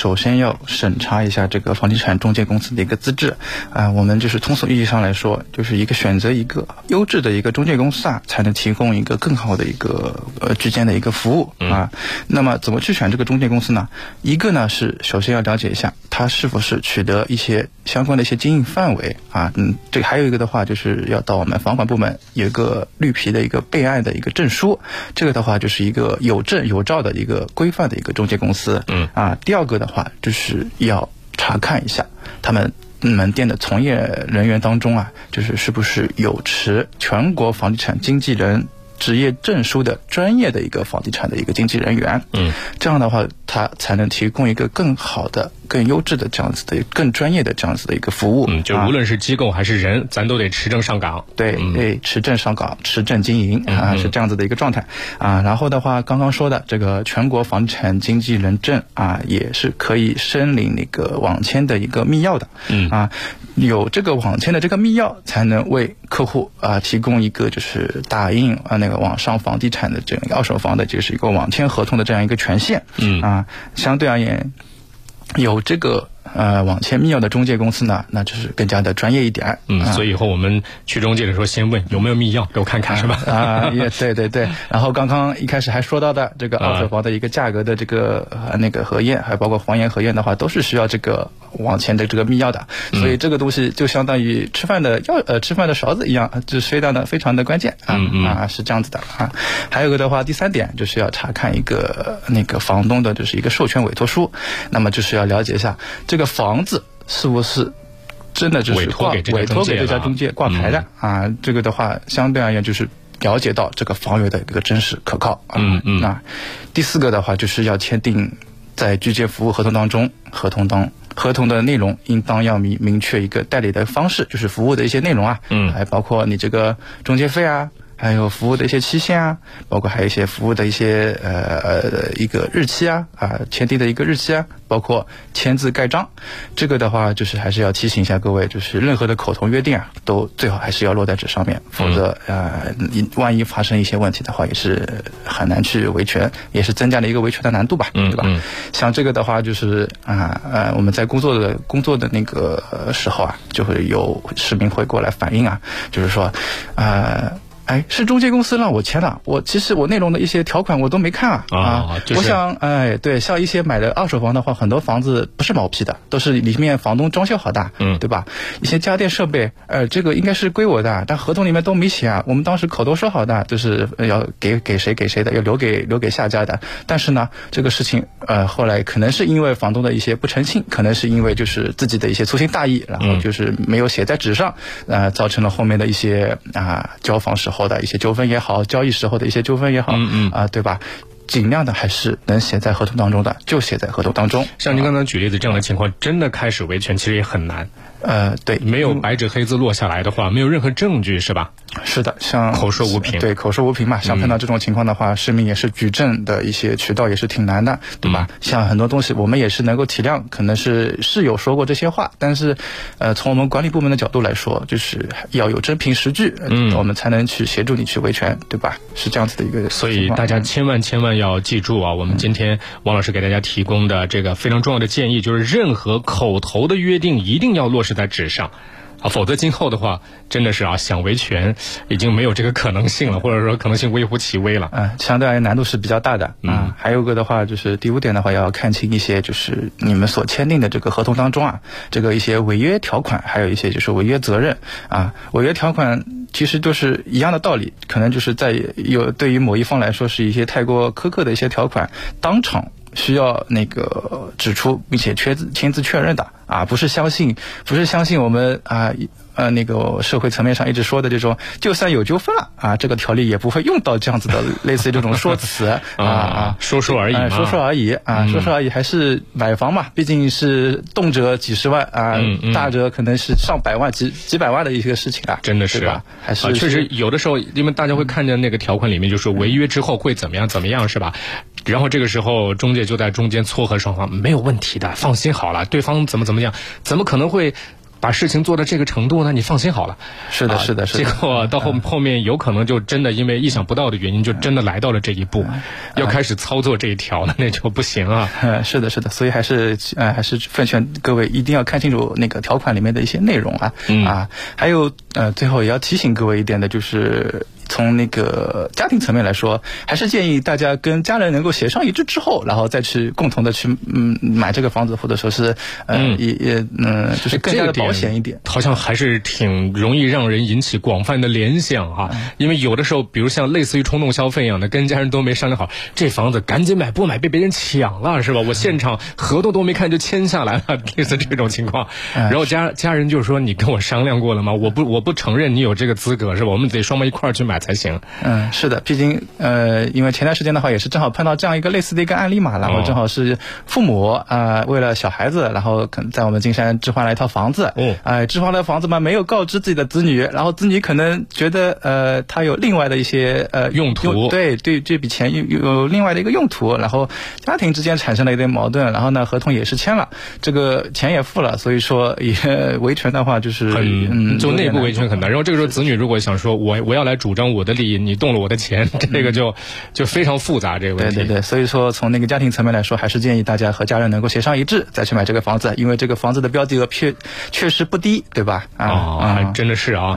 首先要审查一下这个房地产中介公司的一个资质啊。我们就是通俗意义上来说，就是一个选择一个优质的一个中介公司啊，才能提供一个更好的一个呃之间的一个服务啊。那么怎么去选这个中介公司呢？一个呢是首先要了解一下它是否是取得一些相关的一些经营范围啊。嗯，这还有一个的话就是要到我们房管部门有一个绿皮的一个备案的一个证书，这个的话就是一个有证有照的一个规范的一个中介公司。嗯啊，第二个的话就是要查看一下他们门店的从业人员当中啊，就是是不是有持全国房地产经纪人职业证书的专业的一个房地产的一个经纪人员。嗯，这样的话，他才能提供一个更好的、更优质的这样子的、更专业的这样子的一个服务。嗯，就啊无论是机构还是人，咱都得持证上岗。对嗯对，持证上岗，持证经营啊，是这样子的一个状态啊。然后的话，刚刚说的这个全国房地产经纪人证啊，也是可以申领那个网签的一个密钥的。嗯啊，有这个网签的这个密钥，才能为客户啊提供一个就是打印啊那个网上房地产的这样一个二手房的就是一个网签合同的这样一个权限。嗯啊，相对而言，有这个呃网签密钥的中介公司呢，那就是更加的专业一点。嗯，啊所以以后我们去中介的时候，先问有没有密钥，给我看看，是吧？啊，也对对对。然后刚刚一开始还说到的这个啊二手房的一个价格的这个呃那个核验，还包括房源核验的话，都是需要这个网签的这个密钥的。嗯所以这个东西就相当于吃饭的要呃吃饭的勺子一样，就是非常的非常的关键啊嗯嗯啊是这样子的啊。还有个的话，第三点就是要查看一个那个房东的就是一个授权委托书，那么就是要了解一下这个房子是不是。真的就是委托挂委托给这家中介挂牌的、啊，这个的话相对而言就是了解到这个房源的一个真实可靠啊。嗯嗯那第四个的话就是要签订在居间服务合同当中，合同当合同的内容应当要明明确一个代理的方式，就是服务的一些内容啊，嗯还包括你这个中介费啊。还有服务的一些期限啊，包括还有一些服务的一些呃呃一个日期啊啊签订的一个日期啊，包括签字盖章，这个的话就是还是要提醒一下各位，就是任何的口头约定啊，都最好还是要落在纸上面，否则呃你万一发生一些问题的话，也是很难去维权，也是增加了一个维权的难度吧，嗯对吧？嗯像这个的话，就是啊呃我们在工作的工作的那个呃时候啊，就会有市民会过来反映啊，就是说呃。哎，是中介公司让我签的，我其实我内容的一些条款我都没看啊啊就是我想，哎，对，像一些买的二手房的话，很多房子不是毛坯的，都是里面房东装修好的，嗯对吧？一些家电设备，呃，这个应该是归我的，但合同里面都没写啊。我们当时口头说好的，就是呃要给给谁给谁的，要留给留给下家的。但是呢，这个事情，呃，后来可能是因为房东的一些不诚信，可能是因为就是自己的一些粗心大意，然后就是没有写在纸上，呃，造成了后面的一些啊、交房时候的一些纠纷也好，交易时候的一些纠纷也好，嗯嗯啊、对吧？尽量的还是能写在合同当中的，就写在合同当中。像您刚才举例子这样的情况，真的开始维权其实也很难，呃，对，没有白纸黑字落下来的话，没有任何证据，是吧？是的，像口说无凭对，口说无凭嘛。像碰到这种情况的话，市民也是举证的一些渠道也是挺难的，对吧？像很多东西，我们也是能够体谅，可能是是有说过这些话，但是，呃，从我们管理部门的角度来说，就是要有真凭实据，嗯我们才能去协助你去维权，对吧？是这样子的一个。所以大家千万千万要记住啊！我们今天王老师给大家提供的这个非常重要的建议，就是任何口头的约定一定要落实在纸上。啊，否则今后的话，真的是啊，想维权已经没有这个可能性了，或者说可能性微乎其微了。嗯，相对而言难度是比较大的嗯。还有个的话，就是第五点的话，要看清一些就是你们所签订的这个合同当中啊，这个一些违约条款，还有一些就是违约责任啊。违约条款其实就是一样的道理，可能就是在有对于某一方来说是一些太过苛刻的一些条款，当场。需要那个指出并且签字签字确认的啊，不是相信，不是相信我们啊呃那个社会层面上一直说的这种，就算有纠纷了啊，这个条例也不会用到这样子的类似于这种说辞啊 啊，说说而已说说而已啊，说说而已，还是买房嘛，毕竟是动辄几十万啊嗯嗯，大则可能是上百万、几几百万的一些事情啊，真的是对吧？还是啊，确实有的时候，因为大家会看见那个条款里面就说违约之后会怎么样怎么样，是吧？然后这个时候中介就在中间撮合双方，没有问题的，放心好了，对方怎么怎么样，怎么可能会？把事情做到这个程度呢，你放心好了。是的，是的，是的。结果到后后面有可能就真的因为意想不到的原因，就真的来到了这一步，要开始操作这一条了，那就不行啊。是的，是的。所以还是呃，还是奉劝各位一定要看清楚那个条款里面的一些内容啊啊。还有呃，最后也要提醒各位一点的就是。从那个家庭层面来说，还是建议大家跟家人能够协商一致之后，然后再去共同的去嗯买这个房子，或者说是嗯也也嗯就是更加的保险一点。好像还是挺容易让人引起广泛的联想哈，因为有的时候，比如像类似于冲动消费一样的，跟家人都没商量好，这房子赶紧买不买被别人抢了是吧？我现场合同都没看就签下来了，类似这种情况。然后家家人就说：“你跟我商量过了吗？我不我不承认你有这个资格是吧？我们得双方一块儿去买。”才行。嗯，是的，毕竟呃，因为前段时间的话，也是正好碰到这样一个类似的一个案例嘛，然后正好是父母啊，为了小孩子，然后可能在我们金山置换了一套房子。嗯，哎，置换了房子嘛，没有告知自己的子女，然后子女可能觉得呃，他有另外的一些呃用途，对对，这笔钱有有另外的一个用途，然后家庭之间产生了一点矛盾，然后呢，合同也是签了，这个钱也付了，所以说也维权的话就是嗯，就内部维权很难。然后这个时候子女如果想说我我要来主张。我的利益，你动了我的钱，这个就就非常复杂。这个问题，对对对，所以说从那个家庭层面来说，还是建议大家和家人能够协商一致再去买这个房子，因为这个房子的标的额确确实不低，对吧？啊，真的是啊。